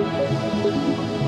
Música